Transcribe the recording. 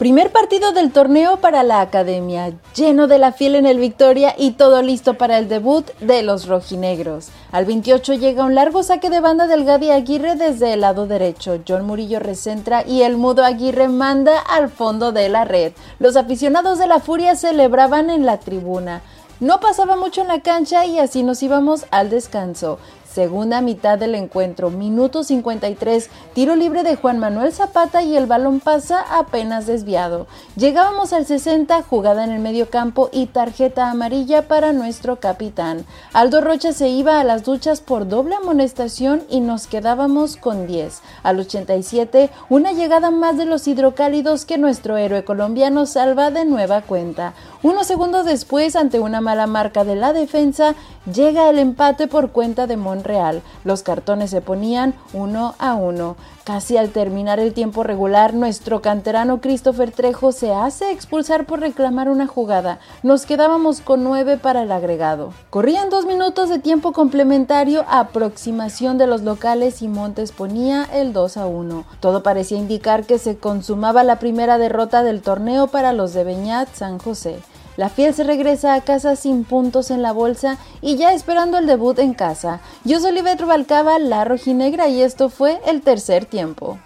Primer partido del torneo para la academia, lleno de la fiel en el Victoria y todo listo para el debut de los rojinegros. Al 28 llega un largo saque de banda del Gaby Aguirre desde el lado derecho. John Murillo recentra y el mudo Aguirre manda al fondo de la red. Los aficionados de la Furia celebraban en la tribuna. No pasaba mucho en la cancha y así nos íbamos al descanso. Segunda mitad del encuentro, minuto 53, tiro libre de Juan Manuel Zapata y el balón pasa apenas desviado. Llegábamos al 60, jugada en el medio campo y tarjeta amarilla para nuestro capitán. Aldo Rocha se iba a las duchas por doble amonestación y nos quedábamos con 10. Al 87, una llegada más de los hidrocálidos que nuestro héroe colombiano salva de nueva cuenta. Unos segundos después, ante una mala marca de la defensa, llega el empate por cuenta de Monreal. Los cartones se ponían uno a uno. Casi al terminar el tiempo regular, nuestro canterano Christopher Trejo se hace expulsar por reclamar una jugada. Nos quedábamos con nueve para el agregado. Corrían dos minutos de tiempo complementario, aproximación de los locales y Montes ponía el 2 a 1. Todo parecía indicar que se consumaba la primera derrota del torneo para los de Beñat San José. La fiel se regresa a casa sin puntos en la bolsa y ya esperando el debut en casa. Yo soy Rubalcaba, la rojinegra, y esto fue el tercer tiempo.